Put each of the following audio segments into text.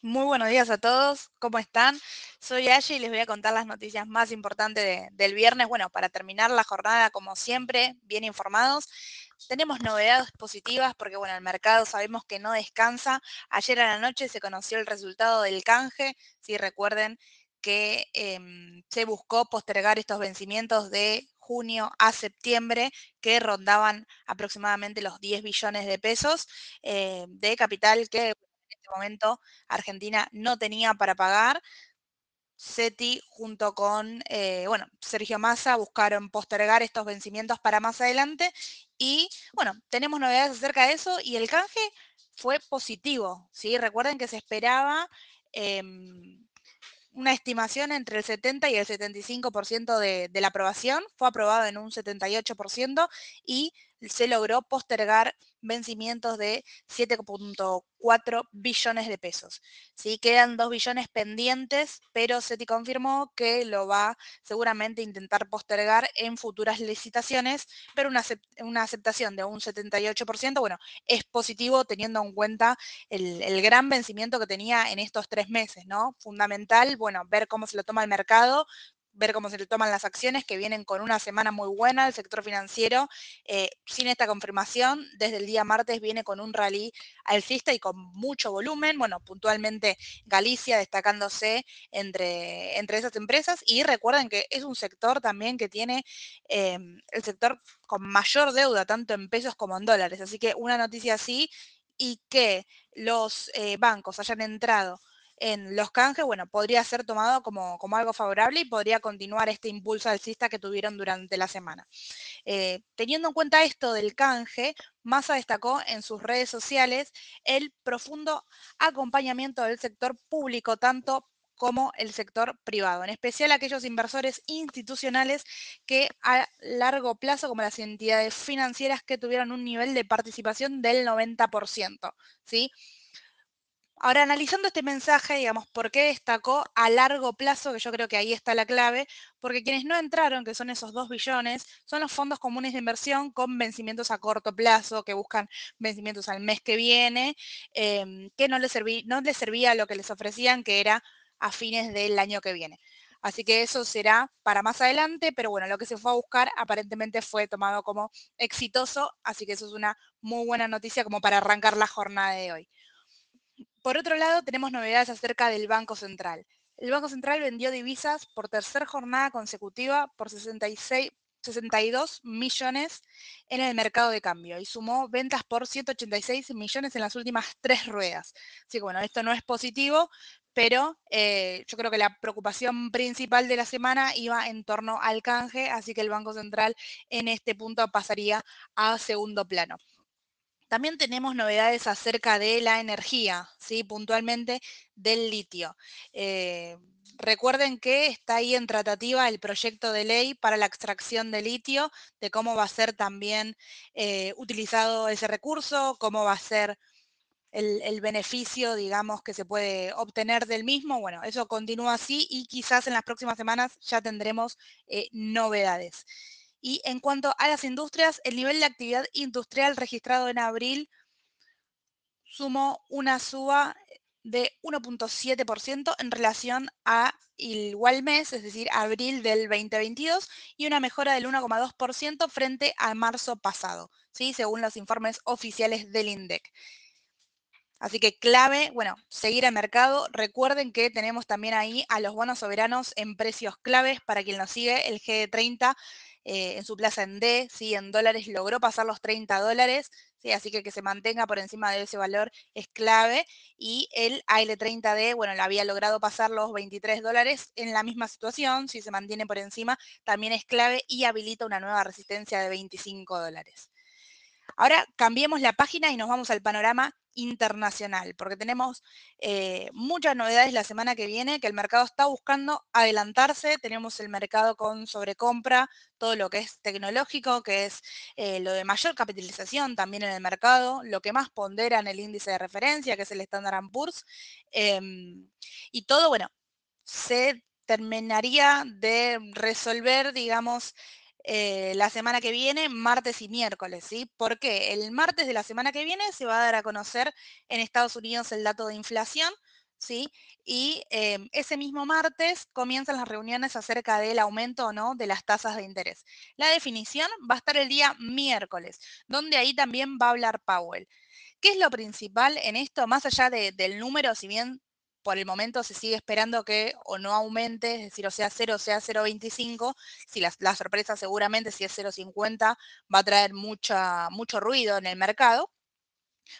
Muy buenos días a todos, ¿cómo están? Soy Aye y les voy a contar las noticias más importantes de- del viernes. Bueno, para terminar la jornada, como siempre, bien informados. Tenemos novedades positivas porque, bueno, el mercado sabemos que no descansa. Ayer a la noche se conoció el resultado del canje. Si recuerden que em, se buscó postergar estos vencimientos de junio a septiembre que rondaban aproximadamente los 10 billones de pesos eh, de capital que en este momento Argentina no tenía para pagar. SETI junto con, eh, bueno, Sergio Massa buscaron postergar estos vencimientos para más adelante y, bueno, tenemos novedades acerca de eso y el canje fue positivo, ¿sí? Recuerden que se esperaba em, una estimación entre el 70 y el 75% de, de la aprobación, fue aprobado en un 78% y se logró postergar vencimientos de 7.4 billones de pesos. ¿sí? Quedan 2 billones pendientes, pero SETI confirmó que lo va seguramente intentar postergar en futuras licitaciones, pero una, una aceptación de un 78%, bueno, es positivo teniendo en cuenta el, el, gran vencimiento que tenía en estos tres meses, ¿no? Fundamental, bueno, ver cómo se lo toma el mercado, ver cómo se le toman las acciones que vienen con una semana muy buena, el sector financiero, eh, sin esta confirmación, desde el día martes viene con un rally alcista y con mucho volumen, bueno, puntualmente Galicia destacándose entre, entre esas empresas y recuerden que es un sector también que tiene eh, el sector con mayor deuda, tanto en pesos como en dólares, así que una noticia así y que los eh, bancos hayan entrado en los canjes, bueno, podría ser tomado como, como, algo favorable y podría continuar este impulso alcista que tuvieron durante la semana. Eh, teniendo en cuenta esto del canje, Massa destacó en sus redes sociales el profundo acompañamiento del sector público, tanto como el sector privado, en especial aquellos inversores institucionales que a largo plazo, como las entidades financieras que tuvieron un nivel de participación del 90%, ¿sí? Ahora, analizando este mensaje, digamos, ¿por qué destacó a largo plazo? Que yo creo que ahí está la clave, porque quienes no entraron, que son esos 2 billones, son los fondos comunes de inversión con vencimientos a corto plazo, que buscan vencimientos al mes que viene, eh, que no no les servía lo que les ofrecían, que era a fines del año que viene. Así que eso será para más adelante, pero bueno, lo que se fue a buscar aparentemente fue tomado como exitoso, así que eso es una muy buena noticia como para arrancar la jornada de hoy. Por otro lado, tenemos novedades acerca del Banco Central. El Banco Central vendió divisas por tercera jornada consecutiva por 66, 62 millones en el mercado de cambio y sumó ventas por 186 millones en las últimas tres ruedas. Así que bueno, esto no es positivo, pero eh, yo creo que la preocupación principal de la semana iba en torno al canje, así que el Banco Central en este punto pasaría a segundo plano. También tenemos novedades acerca de la energía, ¿sí? puntualmente del litio. Eh, recuerden que está ahí en tratativa el proyecto de ley para la extracción de litio, de cómo va a ser también eh, utilizado ese recurso, cómo va a ser el, beneficio, digamos, que se puede obtener del mismo. Bueno, eso continúa así y quizás en las próximas semanas ya tendremos eh, novedades. Y en cuanto a las industrias, el nivel de actividad industrial registrado en abril sumó una suba de 1.7% en relación a igual mes, es decir, abril del 2022, y una mejora del 1,2% frente a marzo pasado, ¿sí? según los informes oficiales del INDEC. Así que clave, bueno, seguir al mercado. Recuerden que tenemos también ahí a los bonos soberanos en precios claves. Para quien nos sigue, el G30 eh, en su plaza en D, ¿sí? en dólares, logró pasar los 30 dólares. ¿sí? Así que que se mantenga por encima de ese valor es clave. Y el AL30D, bueno, lo había logrado pasar los 23 dólares en la misma situación. Si se mantiene por encima, también es clave y habilita una nueva resistencia de 25 dólares. Ahora cambiemos la página y nos vamos al panorama internacional, porque tenemos eh, muchas novedades la semana que viene, que el mercado está buscando adelantarse, tenemos el mercado con sobrecompra, todo lo que es tecnológico, que es eh, lo de mayor capitalización también en el mercado, lo que más pondera en el índice de referencia, que es el Standard Poor's, eh, y todo, bueno, se terminaría de resolver, digamos, eh, la semana que viene, martes y miércoles, ¿sí? Porque el martes de la semana que viene se va a dar a conocer en Estados Unidos el dato de inflación, ¿sí? Y em, ese mismo martes comienzan las reuniones acerca del aumento o no de las tasas de interés. La definición va a estar el día miércoles, donde ahí también va a hablar Powell. ¿Qué es lo principal en esto? Más allá del número, si bien por el momento se sigue esperando que o no aumente, es decir, o sea 0 o sea 0,25, si la, la, sorpresa seguramente si es 0,50 va a traer mucha, mucho ruido en el mercado.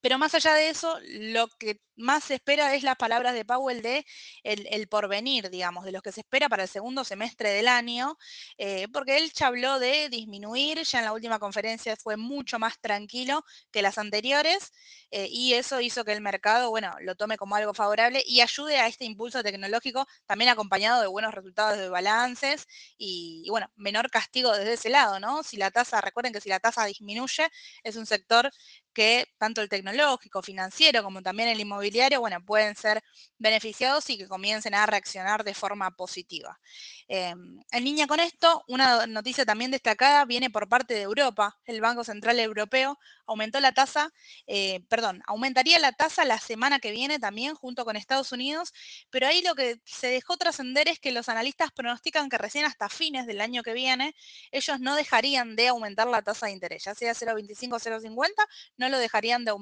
Pero más allá de eso, lo que más se espera es las palabras de Powell de el, porvenir, digamos, de lo que se espera para el segundo semestre del año, eh, porque él ya habló de disminuir, ya en la última conferencia fue mucho más tranquilo que las anteriores, eh, y eso hizo que el mercado, bueno, lo tome como algo favorable y ayude a este impulso tecnológico, también acompañado de buenos resultados de balances y, y bueno, menor castigo desde ese lado, ¿no? Si la tasa, recuerden que si la tasa disminuye, es un sector que tanto el tecnológico, financiero, como también el inmobiliario, bueno, pueden ser beneficiados y que comiencen a reaccionar de forma positiva. Em, en línea con esto, una noticia también destacada viene por parte de Europa. El Banco Central Europeo aumentó la tasa, eh, perdón, aumentaría la tasa la semana que viene también junto con Estados Unidos, pero ahí lo que se dejó trascender es que los analistas pronostican que recién hasta fines del año que viene ellos no dejarían de aumentar la tasa de interés, ya sea 0,25 o 0,50, no lo dejarían de aumentar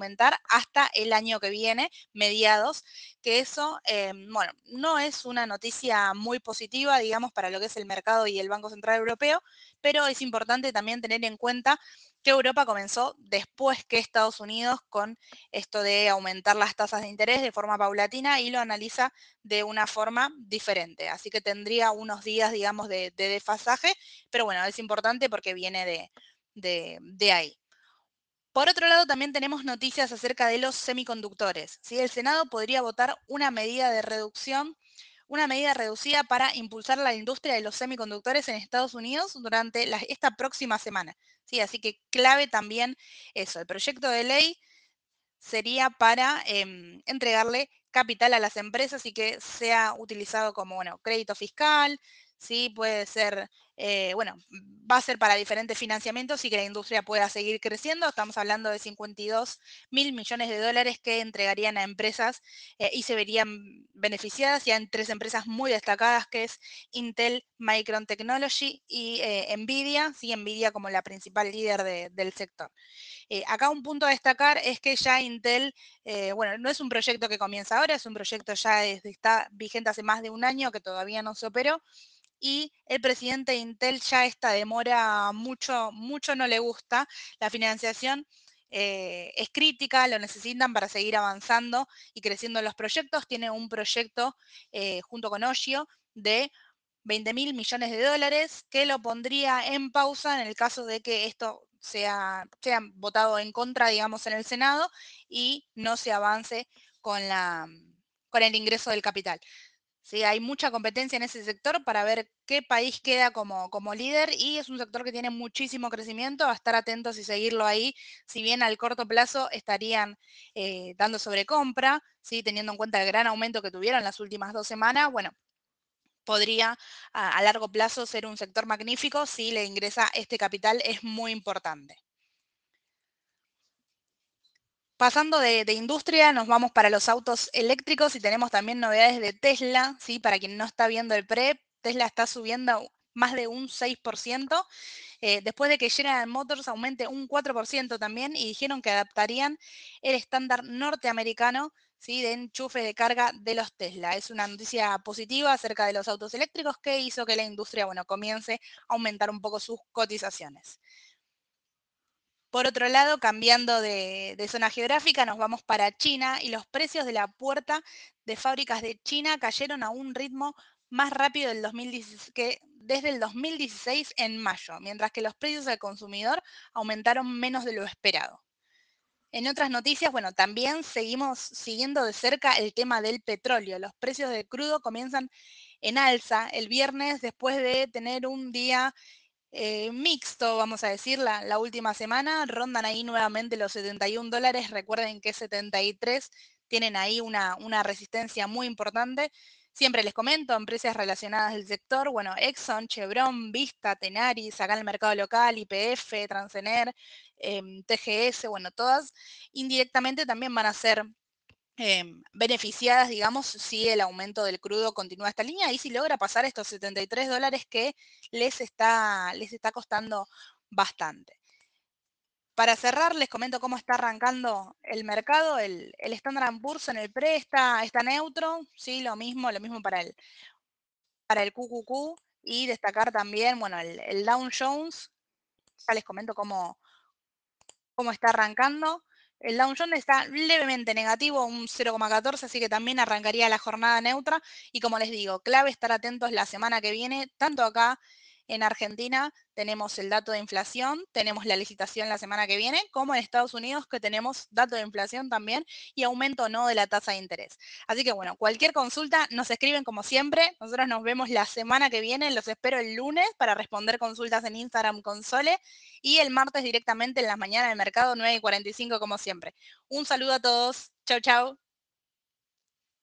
hasta el año que viene, mediados, que eso, eh, bueno, no es una noticia muy positiva, digamos, para lo que es el mercado y el Banco Central Europeo, pero es importante también tener en cuenta que Europa comenzó después que Estados Unidos con esto de aumentar las tasas de interés de forma paulatina y lo analiza de una forma diferente. Así que tendría unos días, digamos, de, desfasaje, pero bueno, es importante porque viene de, de ahí. Por otro lado, también tenemos noticias acerca de los semiconductores. ¿sí? El Senado podría votar una medida de reducción, una medida reducida para impulsar la industria de los semiconductores en Estados Unidos durante esta próxima semana. ¿sí? Así que clave también eso. El proyecto de ley sería para em, entregarle capital a las empresas y que sea utilizado como bueno, crédito fiscal, ¿sí? puede ser eh, bueno, va a ser para diferentes financiamientos y que la industria pueda seguir creciendo. Estamos hablando de 52 mil millones de dólares que entregarían a empresas eh, y se verían beneficiadas. Ya en tres empresas muy destacadas que es Intel, Micron Technology y eh, Nvidia, sí, Nvidia como la principal líder del sector. acá un punto a destacar es que ya Intel, bueno, no es un proyecto que comienza ahora, es un proyecto ya desde, está vigente hace más de un año que todavía no se operó y el presidente de Intel ya esta demora mucho, mucho no le gusta. La financiación eh, es crítica, lo necesitan para seguir avanzando y creciendo los proyectos. Tiene un proyecto eh, junto con Oshio de 20 mil millones de dólares que lo pondría en pausa en el caso de que esto sea, sea votado en contra, digamos, en el Senado y no se avance con, la, con el ingreso del capital. ¿Sí? Hay mucha competencia en ese sector para ver qué país queda como, como líder y es un sector que tiene muchísimo crecimiento, a estar atentos y seguirlo ahí, si bien al corto plazo estarían eh, dando sobrecompra, ¿sí? teniendo en cuenta el gran aumento que tuvieron las últimas dos semanas, bueno, podría a, a largo plazo ser un sector magnífico si le ingresa este capital, es muy importante. Pasando de, industria, nos vamos para los autos eléctricos y tenemos también novedades de Tesla, ¿sí? Para quien no está viendo el PRE, Tesla está subiendo más de un 6%, eh, después de que General Motors aumente un 4% también y dijeron que adaptarían el estándar norteamericano de enchufe de carga de los Tesla. Es una noticia positiva acerca de los autos eléctricos que hizo que la industria bueno, comience a aumentar un poco sus cotizaciones. Por otro lado, cambiando de, zona geográfica, nos vamos para China y los precios de la puerta de fábricas de China cayeron a un ritmo más rápido del desde el 2016 en mayo, mientras que los precios al consumidor aumentaron menos de lo esperado. En otras noticias, bueno, también seguimos siguiendo de cerca el tema del petróleo. Los precios de crudo comienzan en alza el viernes después de tener un día eh, mixto, vamos a decir, la, última semana. Rondan ahí nuevamente los 71 dólares. Recuerden que 73 tienen ahí una, una resistencia muy importante. Siempre les comento, empresas relacionadas del sector, bueno, Exxon, Chevron, Vista, Tenaris, acá en el mercado local, IPF, Transener, em, TGS, bueno, todas indirectamente también van a ser em, beneficiadas, digamos, si el aumento del crudo continúa esta línea y si logra pasar estos 73 dólares que les está, les está costando bastante. Para cerrar, les comento cómo está arrancando el mercado. El, el Standard Poor's en el pre está, está neutro, sí, lo mismo, lo mismo para el, para el QQQ y destacar también, bueno, el, el Dow Jones. Ya les comento cómo, cómo está arrancando. El Dow Jones está levemente negativo, un 0,14, así que también arrancaría la jornada neutra. Y como les digo, clave estar atentos la semana que viene, tanto acá en Argentina tenemos el dato de inflación, tenemos la licitación la semana que viene, como en Estados Unidos que tenemos dato de inflación también y aumento no de la tasa de interés. Así que bueno, cualquier consulta nos escriben como siempre. Nosotros nos vemos la semana que viene, los espero el lunes para responder consultas en Instagram con Sole y el martes directamente en las mañanas del mercado 9 y 45 como siempre. Un saludo a todos. Chau, chau.